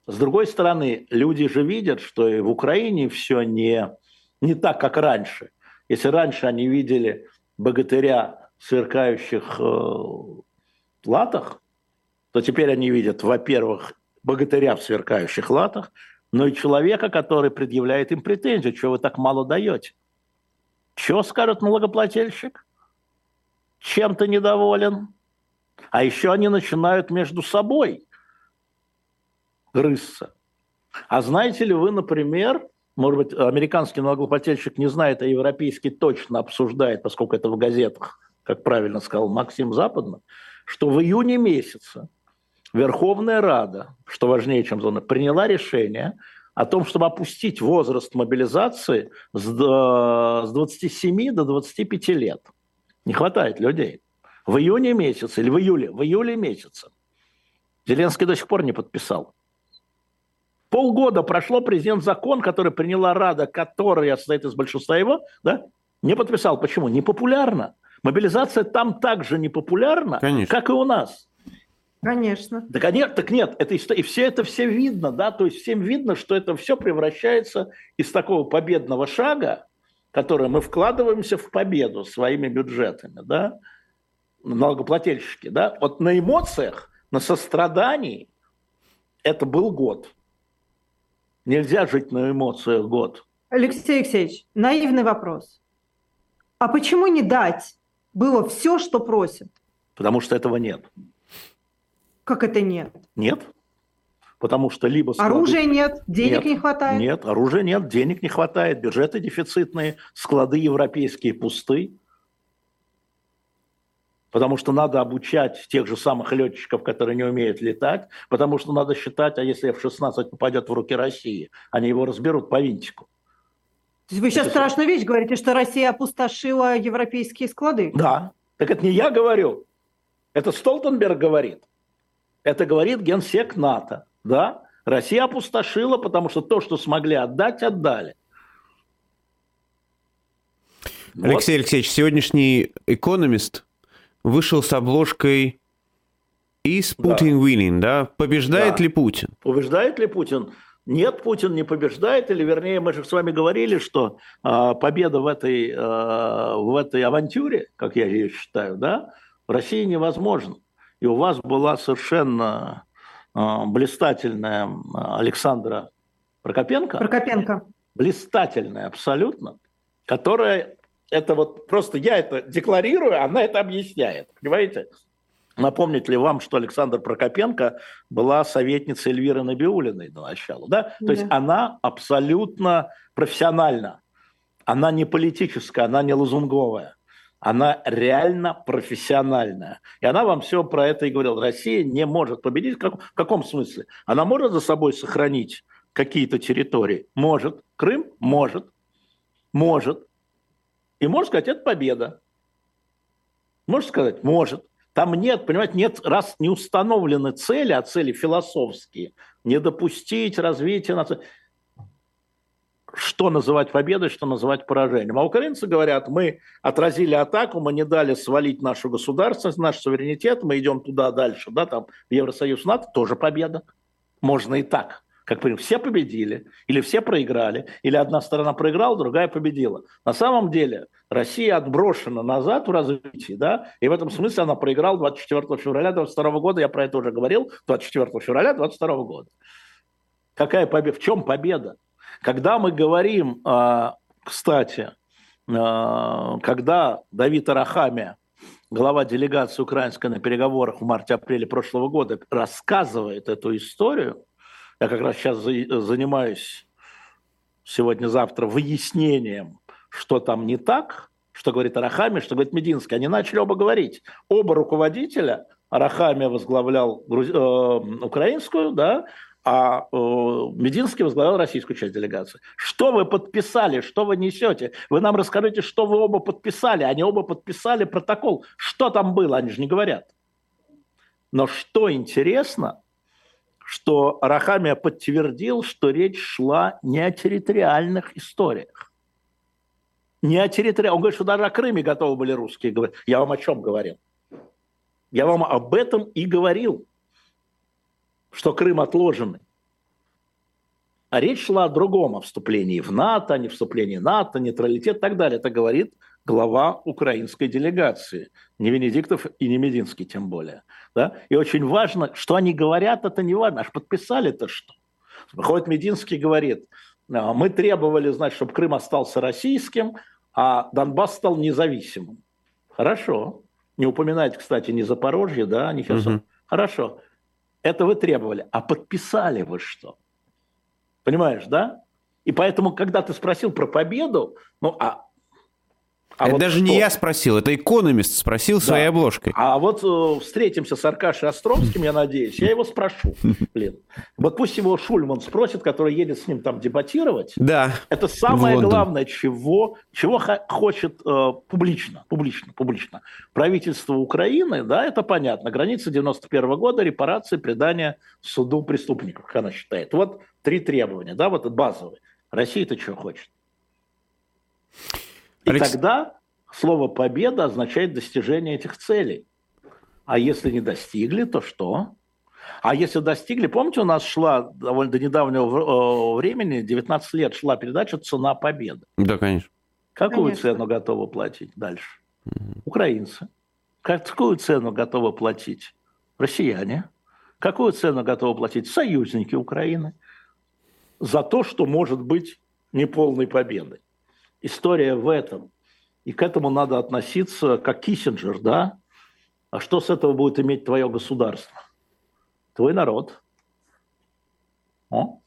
С другой стороны, люди же видят, что и в Украине все не, не так, как раньше. Если раньше они видели богатыря в сверкающих э, латах, то теперь они видят, во-первых, богатыря в сверкающих латах, но и человека, который предъявляет им претензию, что вы так мало даете. Что скажет налогоплательщик? Чем ты недоволен? А еще они начинают между собой грызться. А знаете ли вы, например, может быть, американский налогоплательщик не знает, а европейский точно обсуждает, поскольку это в газетах, как правильно сказал Максим Западно, что в июне месяце Верховная Рада, что важнее, чем зона, приняла решение о том, чтобы опустить возраст мобилизации с 27 до 25 лет. Не хватает людей. В июне месяце или в июле, в июле месяце. Зеленский до сих пор не подписал. Полгода прошло, президент закон, который приняла Рада, которая состоит из большинства его, да, не подписал. Почему? Непопулярно. Мобилизация там также непопулярна, Конечно. как и у нас. Конечно. Так, нет, так нет, это и все это все видно, да, то есть всем видно, что это все превращается из такого победного шага, который мы вкладываемся в победу своими бюджетами, да, налогоплательщики, да, вот на эмоциях, на сострадании это был год. Нельзя жить на эмоциях год. Алексей Алексеевич, наивный вопрос. А почему не дать было все, что просят? Потому что этого нет. Как это нет? Нет. Потому что либо... Склады... Оружия нет, денег нет, не хватает? Нет, оружия нет, денег не хватает, бюджеты дефицитные, склады европейские пусты потому что надо обучать тех же самых летчиков, которые не умеют летать, потому что надо считать, а если F-16 попадет в руки России, они его разберут по винтику. Вы сейчас это страшную вещь говорите, что Россия опустошила европейские склады. Да, так это не я говорю, это Столтенберг говорит. Это говорит генсек НАТО, да? Россия опустошила, потому что то, что смогли отдать, отдали. Алексей вот. Алексеевич, сегодняшний экономист вышел с обложкой «Is Putin да. winning?» да? Побеждает да. ли Путин? Побеждает ли Путин? Нет, Путин не побеждает, или вернее, мы же с вами говорили, что э, победа в этой, э, в этой авантюре, как я ее считаю, да, в России невозможна. И у вас была совершенно э, блистательная Александра Прокопенко. Прокопенко. Блистательная абсолютно, которая это вот просто я это декларирую, она это объясняет. Понимаете? Напомнить ли вам, что Александр Прокопенко была советницей Эльвиры Набиулиной до начала, да? То да. есть она абсолютно профессиональна. Она не политическая, она не лозунговая. Она реально профессиональная. И она вам все про это и говорила. Россия не может победить. В, в каком смысле? Она может за собой сохранить какие-то территории? Может. Крым? Может. Может. И можно сказать, это победа. Можно сказать, может. Там нет, понимаете, нет, раз не установлены цели, а цели философские, не допустить развития нации. Что называть победой, что называть поражением. А украинцы говорят, мы отразили атаку, мы не дали свалить нашу государственность, наш суверенитет, мы идем туда дальше, да, там Евросоюз, НАТО, тоже победа. Можно и так как пример, все победили, или все проиграли, или одна сторона проиграла, другая победила. На самом деле Россия отброшена назад в развитии, да, и в этом смысле она проиграла 24 февраля 22 года, я про это уже говорил, 24 февраля 22 года. Какая победа? В чем победа? Когда мы говорим, а, кстати, а, когда Давид Арахамия глава делегации украинской на переговорах в марте-апреле прошлого года рассказывает эту историю, я как раз сейчас занимаюсь сегодня-завтра выяснением, что там не так, что говорит Арахами, что говорит Мединский. Они начали оба говорить. Оба руководителя, Арахами возглавлял груз... э, украинскую, да, а э, Мединский возглавлял российскую часть делегации. Что вы подписали, что вы несете? Вы нам расскажите, что вы оба подписали. Они оба подписали протокол. Что там было, они же не говорят. Но что интересно, что Рахамия подтвердил, что речь шла не о территориальных историях. Не о территориальных. Он говорит, что даже о Крыме готовы были русские говорить. Я вам о чем говорил? Я вам об этом и говорил, что Крым отложенный. А речь шла о другом, о вступлении в НАТО, не вступлении НАТО, нейтралитет и так далее. Это говорит глава украинской делегации. Не Венедиктов и не Мединский тем более. Да? И очень важно, что они говорят, это не важно. Аж подписали-то что? Выходит Мединский говорит, «А, мы требовали, значит, чтобы Крым остался российским, а Донбасс стал независимым. Хорошо. Не упоминайте, кстати, ни Запорожье, да, ни Херсон. Угу. Хорошо. Это вы требовали. А подписали вы что? Понимаешь, да? И поэтому, когда ты спросил про победу, ну, а а это вот даже что? не я спросил, это экономист спросил да. своей обложкой. А вот э, встретимся с Аркашей Островским, я надеюсь, я его спрошу. Блин. Вот пусть его Шульман спросит, который едет с ним там дебатировать. Да. Это самое главное, чего, чего хочет э, публично, публично, публично. Правительство Украины, да, это понятно. Граница 91 года, репарации, предание суду преступников, как она считает. Вот три требования, да, вот базовые. Россия-то что хочет? И Алекс... тогда слово «победа» означает достижение этих целей. А если не достигли, то что? А если достигли, помните, у нас шла довольно до недавнего э, времени, 19 лет шла передача «Цена победы». Да, конечно. Какую конечно. цену готовы платить дальше? Угу. Украинцы. Какую цену готовы платить россияне? Какую цену готовы платить союзники Украины за то, что может быть неполной победой? История в этом. И к этому надо относиться как Киссинджер, да? А что с этого будет иметь твое государство? Твой народ. О?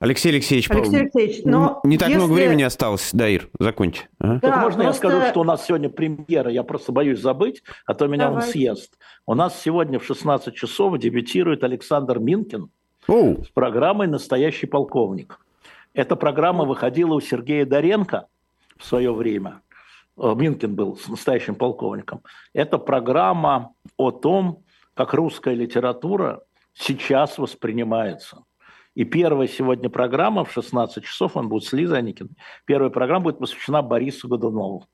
Алексей Алексеевич, Алексей Алексеевич но не так если... много времени осталось, Даир, закончи. Ага. Да, можно просто... я скажу, что у нас сегодня премьера, я просто боюсь забыть, а то меня Давай. он съест. У нас сегодня в 16 часов дебютирует Александр Минкин Оу. с программой «Настоящий полковник». Эта программа выходила у Сергея Доренко в свое время. Э, Минкин был с настоящим полковником. Это программа о том, как русская литература сейчас воспринимается. И первая сегодня программа в 16 часов, он будет с Лизой Аникиной, первая программа будет посвящена Борису Годунову.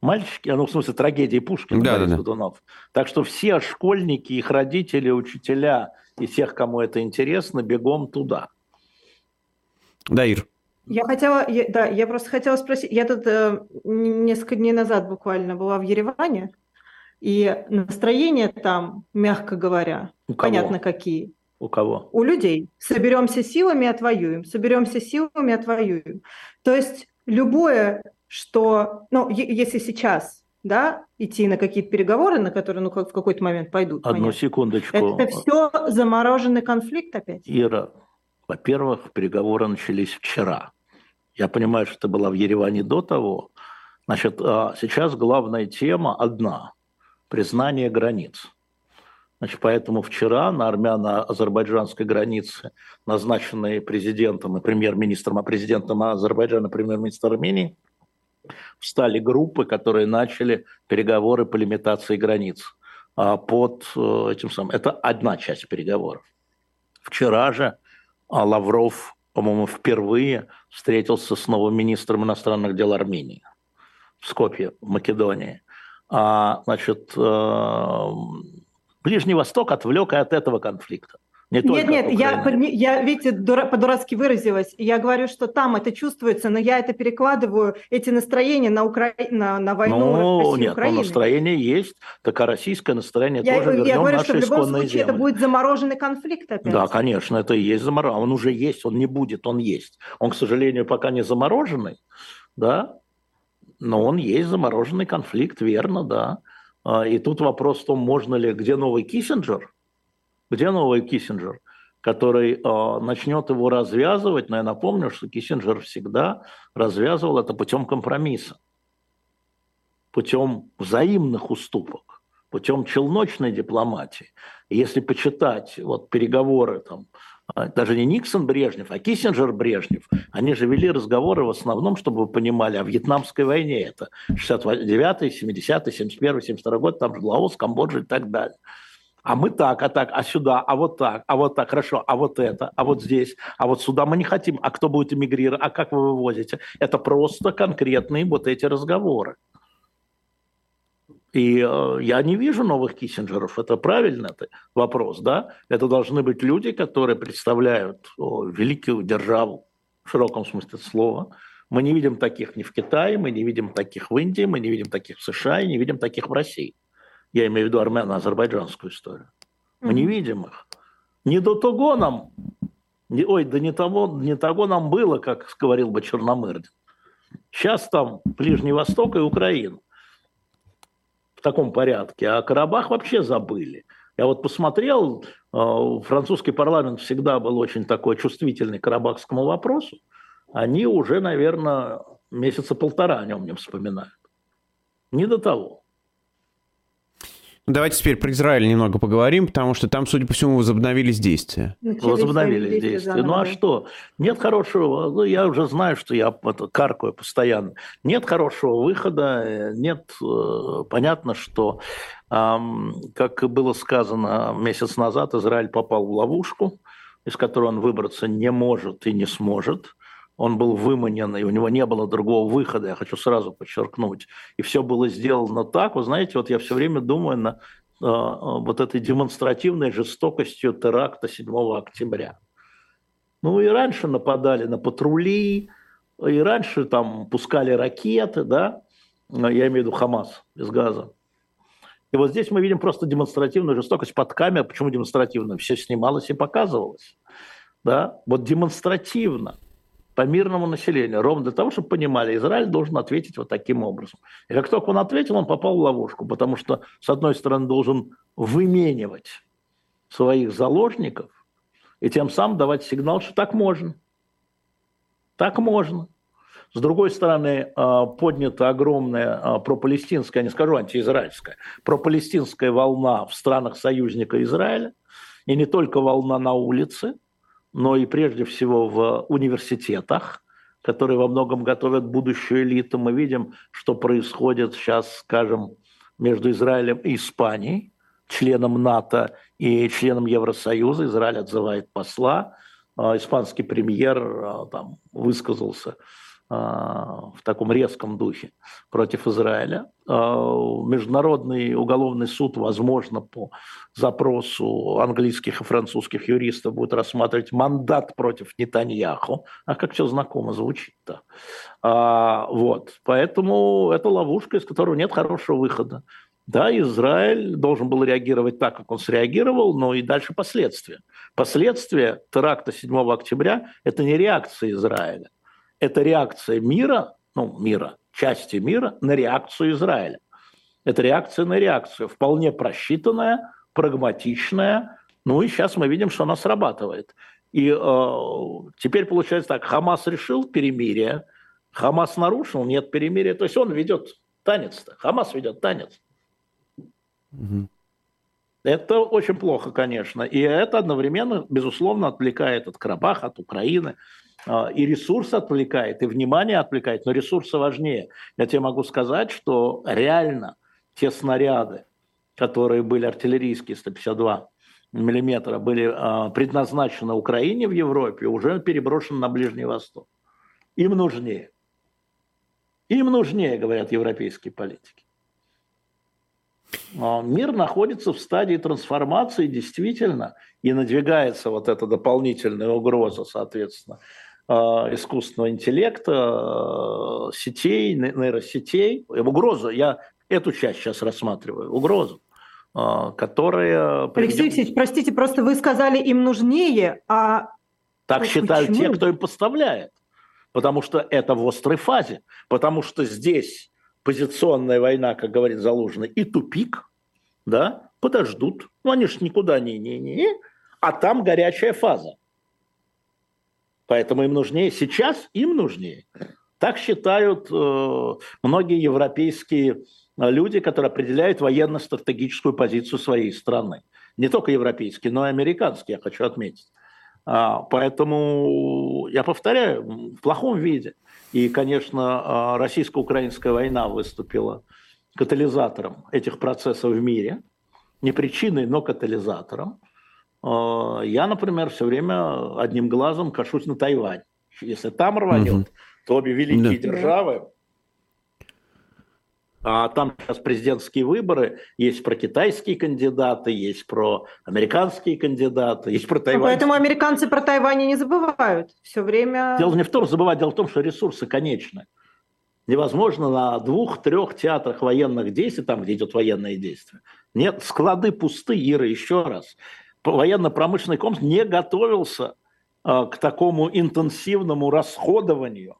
Мальчики, ну, в смысле, трагедии Пушкина, да, Борис да, Годунов. Так что все школьники, их родители, учителя и тех, кому это интересно, бегом туда – да, Ир. Я хотела, я, да, я просто хотела спросить, я тут э, несколько дней назад буквально была в Ереване, и настроение там, мягко говоря, У понятно кого? какие. У кого? У людей. Соберемся силами, отвоюем. Соберемся силами, отвоюем. То есть любое, что, ну, если сейчас, да, идти на какие-то переговоры, на которые, ну, как в какой-то момент пойдут. Одну понятно. секундочку. Это все замороженный конфликт опять. Ира, во-первых, переговоры начались вчера. Я понимаю, что ты была в Ереване до того. Значит, а сейчас главная тема одна – признание границ. Значит, поэтому вчера на армяно-азербайджанской границе, назначенный президентом и премьер-министром, а президентом Азербайджана премьер-министр Армении, встали группы, которые начали переговоры по лимитации границ а под э, этим самым. Это одна часть переговоров. Вчера же Лавров, по-моему, впервые встретился с новым министром иностранных дел Армении в Скопье, в Македонии. А, значит, э, Ближний Восток отвлек и от этого конфликта. Не нет, нет, я, я, видите, дура, по-дурацки выразилась. Я говорю, что там это чувствуется, но я это перекладываю, эти настроения на, Укра... на, на войну ну, России нет, Украины. Ну, настроение есть, так а российское настроение я, тоже Я говорю, что в любом случае земли. это будет замороженный конфликт опять. Да, конечно, это и есть замороженный. Он уже есть, он не будет, он есть. Он, к сожалению, пока не замороженный, да, но он есть замороженный конфликт, верно, да. А, и тут вопрос в том, можно ли, где новый Киссинджер, где новый Киссинджер, который э, начнет его развязывать, но я напомню, что Киссинджер всегда развязывал это путем компромисса, путем взаимных уступок, путем челночной дипломатии. Если почитать вот переговоры там, а, даже не Никсон Брежнев, а Киссинджер Брежнев, они же вели разговоры в основном, чтобы вы понимали, о Вьетнамской войне. Это 69-й, 70-й, 71-й, 72-й год, там же Лаос, Камбоджа и так далее. А мы так, а так, а сюда, а вот так, а вот так, хорошо, а вот это, а вот здесь, а вот сюда мы не хотим, а кто будет эмигрировать, а как вы вывозите? Это просто конкретные вот эти разговоры. И э, я не вижу новых Киссинджеров. Это правильно это вопрос, да? Это должны быть люди, которые представляют о, великую державу в широком смысле слова. Мы не видим таких ни в Китае, мы не видим таких в Индии, мы не видим таких в США и не видим таких в России. Я имею в виду армяно-азербайджанскую историю. Мы не видим их. Не до того нам, не, ой, да не того, не того нам было, как говорил бы Черномырдин. Сейчас там Ближний Восток и Украина в таком порядке, а Карабах вообще забыли. Я вот посмотрел, э, французский парламент всегда был очень такой чувствительный к карабахскому вопросу. Они уже, наверное, месяца полтора о нем не вспоминают. Не до того. Ну, давайте теперь про Израиль немного поговорим, потому что там, судя по всему, возобновились действия. Начались возобновились действия. действия. Ну а что? Нет хорошего, ну я уже знаю, что я каркаю постоянно. Нет хорошего выхода, э, нет, э, понятно, что, как было сказано месяц назад, Израиль попал в ловушку, из которой он выбраться не может и не сможет он был выманен, и у него не было другого выхода, я хочу сразу подчеркнуть. И все было сделано так, вы знаете, вот я все время думаю на э, вот этой демонстративной жестокостью теракта 7 октября. Ну и раньше нападали на патрули, и раньше там пускали ракеты, да, я имею в виду Хамас без газа. И вот здесь мы видим просто демонстративную жестокость под камерой. Почему демонстративно? Все снималось и показывалось. Да? Вот демонстративно по мирному населению, ровно для того, чтобы понимали, Израиль должен ответить вот таким образом. И как только он ответил, он попал в ловушку, потому что, с одной стороны, должен выменивать своих заложников и тем самым давать сигнал, что так можно. Так можно. С другой стороны, а, поднята огромная а, пропалестинская, не скажу антиизраильская, пропалестинская волна в странах союзника Израиля, и не только волна на улице – но и прежде всего в университетах, которые во многом готовят будущую элиту. Мы видим, что происходит сейчас, скажем, между Израилем и Испанией, членом НАТО и членом Евросоюза. Израиль отзывает посла. А, испанский премьер а, там, высказался в таком резком духе против Израиля. А, Международный уголовный суд, возможно, по запросу английских и французских юристов будет рассматривать мандат против Нетаньяху. А как все знакомо звучит-то. А, вот. Поэтому это ловушка, из которой нет хорошего выхода. Да, Израиль должен был реагировать так, как он среагировал, но и дальше последствия. Последствия теракта 7 октября – это не реакция Израиля – это реакция мира, ну, мира, части мира на реакцию Израиля. Это реакция на реакцию, вполне просчитанная, прагматичная. Ну и сейчас мы видим, что она срабатывает. И э, теперь получается так, Хамас решил перемирие, Хамас нарушил, нет перемирия. То есть он ведет танец-то, Хамас ведет танец. Угу. Это очень плохо, конечно. И это одновременно, безусловно, отвлекает от Карабаха, от Украины. А, и ресурс отвлекает, и внимание отвлекает, но ресурсы важнее. Я тебе могу сказать, что реально те снаряды, которые были артиллерийские 152 миллиметра, были а, предназначены Украине в Европе, уже переброшены на Ближний Восток. Им нужнее. Им нужнее, говорят европейские политики. А, мир находится в стадии трансформации действительно, и надвигается вот эта дополнительная угроза, соответственно, искусственного интеллекта, э, сетей, нейросетей. Угрозу, я эту часть сейчас рассматриваю, угрозу, э, которая... Алексей Алексеевич, простите, просто вы сказали, им нужнее, а... Так считают те, кто им поставляет. Потому что это в острой фазе. Потому что здесь позиционная война, как говорит Залужный, и тупик, да, подождут. Ну, они же никуда не, не, не, а там горячая фаза. Поэтому им нужнее, сейчас им нужнее. Так считают э, многие европейские люди, которые определяют военно-стратегическую позицию своей страны. Не только европейские, но и американские, я хочу отметить. А, поэтому я повторяю, в плохом виде. И, конечно, а, российско-украинская война выступила катализатором этих процессов в мире. Не причиной, но катализатором. А, я, например, все время одним глазом кашусь на Тайвань. Если там рванет, угу. то обе великие да. державы а там сейчас президентские выборы, есть про китайские кандидаты, есть про американские кандидаты, есть про Тайвань. Ну, поэтому американцы про Тайвань не забывают все время. Дело не в том, забывать, дело в том, что ресурсы конечны. Невозможно на двух-трех театрах военных действий, там, где идет военное действие. Нет, склады пусты, Ира, еще раз. Военно-промышленный комплекс не готовился э, к такому интенсивному расходованию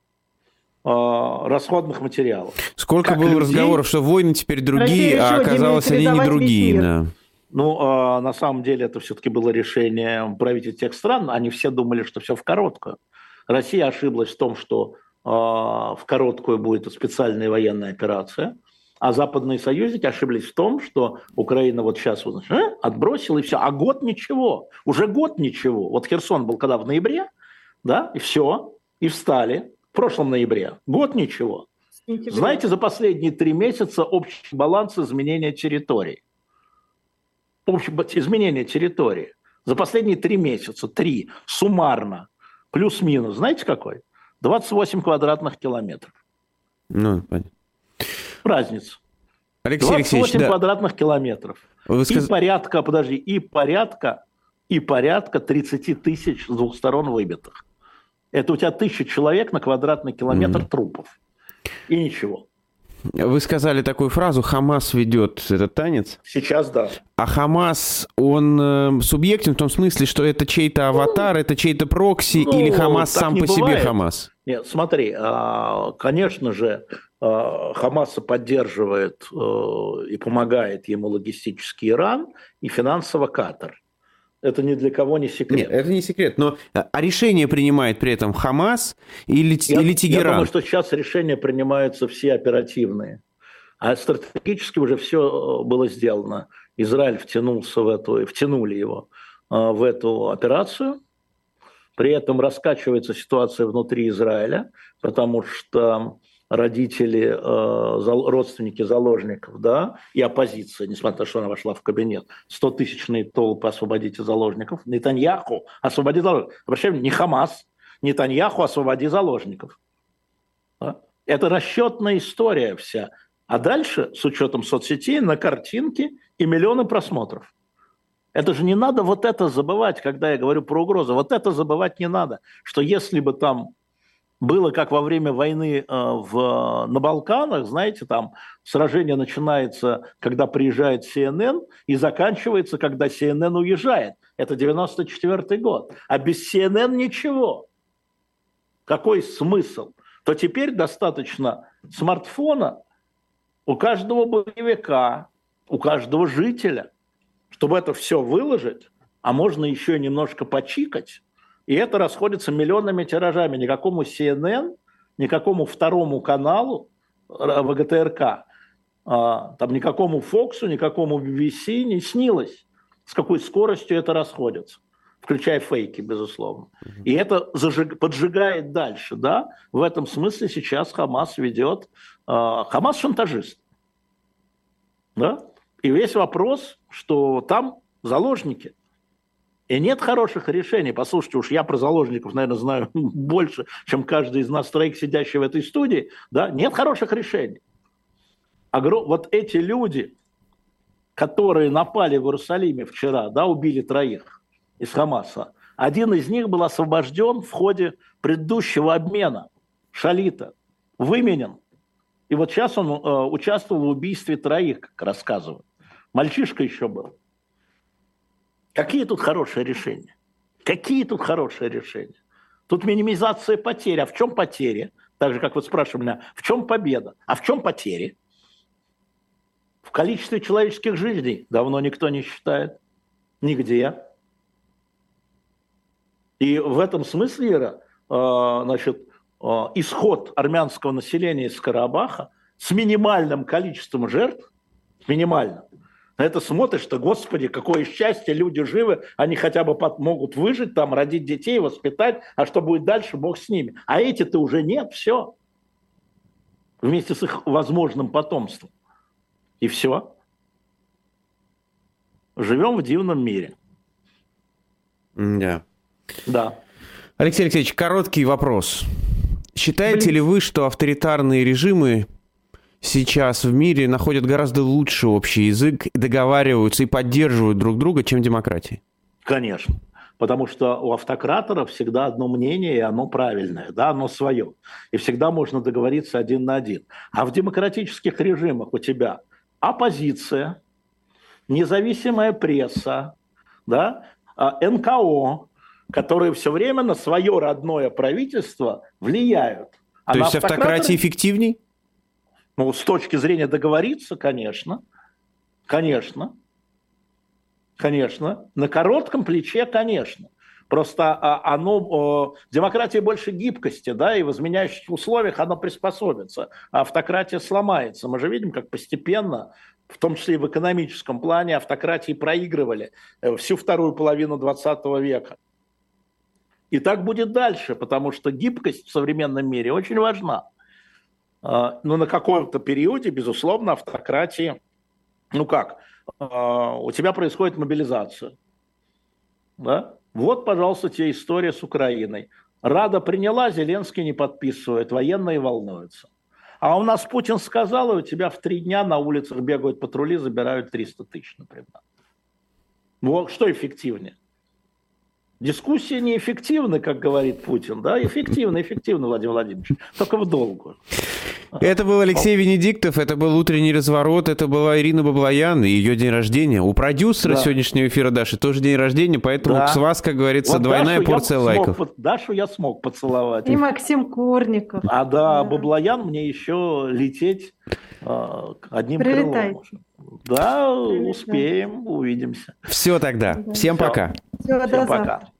а, расходных материалов. Сколько как было людей... разговоров, что войны теперь другие, а оказалось они не другие. Да. Ну, а, на самом деле это все-таки было решение правительств тех стран. Они все думали, что все в короткую. Россия ошиблась в том, что а, в короткую будет специальная военная операция, а западные союзники ошиблись в том, что Украина вот сейчас вот, э, отбросила и все, а год ничего, уже год ничего. Вот Херсон был когда в ноябре, да, и все, и встали, в прошлом ноябре. Год ничего. Знаете, за последние три месяца общий баланс изменения территории. Общий, изменение территории. За последние три месяца, три, суммарно, плюс-минус, знаете какой? 28 квадратных километров. Ну, понятно. Разница. Алексей 28 Алексеевич, да. квадратных километров. Вы сказ... И порядка, подожди, и порядка, и порядка 30 тысяч с двух сторон выбитых. Это у тебя тысяча человек на квадратный километр mm-hmm. трупов. И ничего. Вы сказали такую фразу «Хамас ведет этот танец». Сейчас да. А Хамас, он э, субъектен в том смысле, что это чей-то аватар, ну, это чей-то прокси, ну, или Хамас сам по бывает. себе Хамас? Нет, смотри, а, конечно же, Хамаса поддерживает э, и помогает ему логистический Иран и финансово Катар. Это ни для кого не секрет. Нет, это не секрет. Но а решение принимает при этом Хамас или, я, или Тегеран? Я думаю, что сейчас решения принимаются все оперативные. А стратегически уже все э, было сделано. Израиль втянулся в эту, втянули его э, в эту операцию. При этом раскачивается ситуация внутри Израиля, потому что родители, э, родственники заложников, да, и оппозиция, несмотря на то, что она вошла в кабинет, 100-тысячные толпы освободите заложников, Нетаньяху освободи заложников. Обращаем, не Хамас, Нетаньяху освободи заложников. Да? Это расчетная история вся. А дальше, с учетом соцсетей, на картинке и миллионы просмотров. Это же не надо вот это забывать, когда я говорю про угрозу. Вот это забывать не надо, что если бы там было как во время войны э, в, на Балканах, знаете, там сражение начинается, когда приезжает CNN, и заканчивается, когда CNN уезжает. Это 94 год. А без CNN ничего. Какой смысл? То теперь достаточно смартфона у каждого боевика, у каждого жителя, чтобы это все выложить, а можно еще немножко почикать, и это расходится миллионными тиражами. Никакому CNN, никакому второму каналу ВГТРК, а, там никакому Фоксу, никакому BBC не снилось, с какой скоростью это расходится включая фейки, безусловно. И это зажиг, поджигает дальше, да. В этом смысле сейчас Хамас ведет, э, Хамас шантажист, да. И весь вопрос, что там заложники, и нет хороших решений. Послушайте, уж я про заложников, наверное, знаю больше, чем каждый из нас троих, сидящий в этой студии. Да? Нет хороших решений. Огром... Вот эти люди, которые напали в Иерусалиме вчера, да, убили троих из Хамаса, один из них был освобожден в ходе предыдущего обмена Шалита, выменен. И вот сейчас он э, участвовал в убийстве троих, как рассказывают. Мальчишка еще был. Какие тут хорошие решения? Какие тут хорошие решения? Тут минимизация потерь. А в чем потери? Так же, как вы спрашивали меня, в чем победа, а в чем потери? В количестве человеческих жизней давно никто не считает. Нигде. И в этом смысле, Ира, э, значит, э, исход армянского населения из Карабаха с минимальным количеством жертв, минимальным, на это смотришь, что, господи, какое счастье, люди живы, они хотя бы могут выжить там, родить детей, воспитать, а что будет дальше, бог с ними. А эти-то уже нет, все. Вместе с их возможным потомством. И все. Живем в дивном мире. Да. Да. Алексей Алексеевич, короткий вопрос. Считаете Блин. ли вы, что авторитарные режимы сейчас в мире находят гораздо лучше общий язык, договариваются и поддерживают друг друга, чем демократии? Конечно. Потому что у автократоров всегда одно мнение, и оно правильное, да, оно свое. И всегда можно договориться один на один. А в демократических режимах у тебя оппозиция, независимая пресса, да, а, НКО, которые все время на свое родное правительство влияют. А То есть автократия эффективней? Ну, с точки зрения договориться, конечно. Конечно. Конечно. На коротком плече, конечно. Просто а, оно, демократия больше гибкости, да, и в изменяющих условиях оно приспособится, а автократия сломается. Мы же видим, как постепенно, в том числе и в экономическом плане, автократии проигрывали э, всю вторую половину 20 века. И так будет дальше, потому что гибкость в современном мире очень важна. А, но на каком-то периоде, безусловно, автократии, ну как, а, у тебя происходит мобилизация. Да? Вот, пожалуйста, тебе история с Украиной. Рада приняла, Зеленский не подписывает, военные волнуются. А у нас Путин сказал, и у тебя в три дня на улицах бегают патрули, забирают 300 тысяч, например. Вот что эффективнее? Дискуссии неэффективны, как говорит Путин, да? Эффективно, эффективно, Владимир Владимирович, только в долгую. Это был Алексей Венедиктов, это был «Утренний разворот», это была Ирина Баблоян и ее день рождения. У продюсера да. сегодняшнего эфира Даши тоже день рождения, поэтому да. с вас, как говорится, вот двойная Дашу порция лайков. Смог, Дашу я смог поцеловать. И Максим Курников. А да, да. Баблоян мне еще лететь э, одним Прилетай. крылом. Да, Прилетай. успеем, увидимся. Все тогда. Да. Всем Все. пока. Все, Всем пока. Завтра.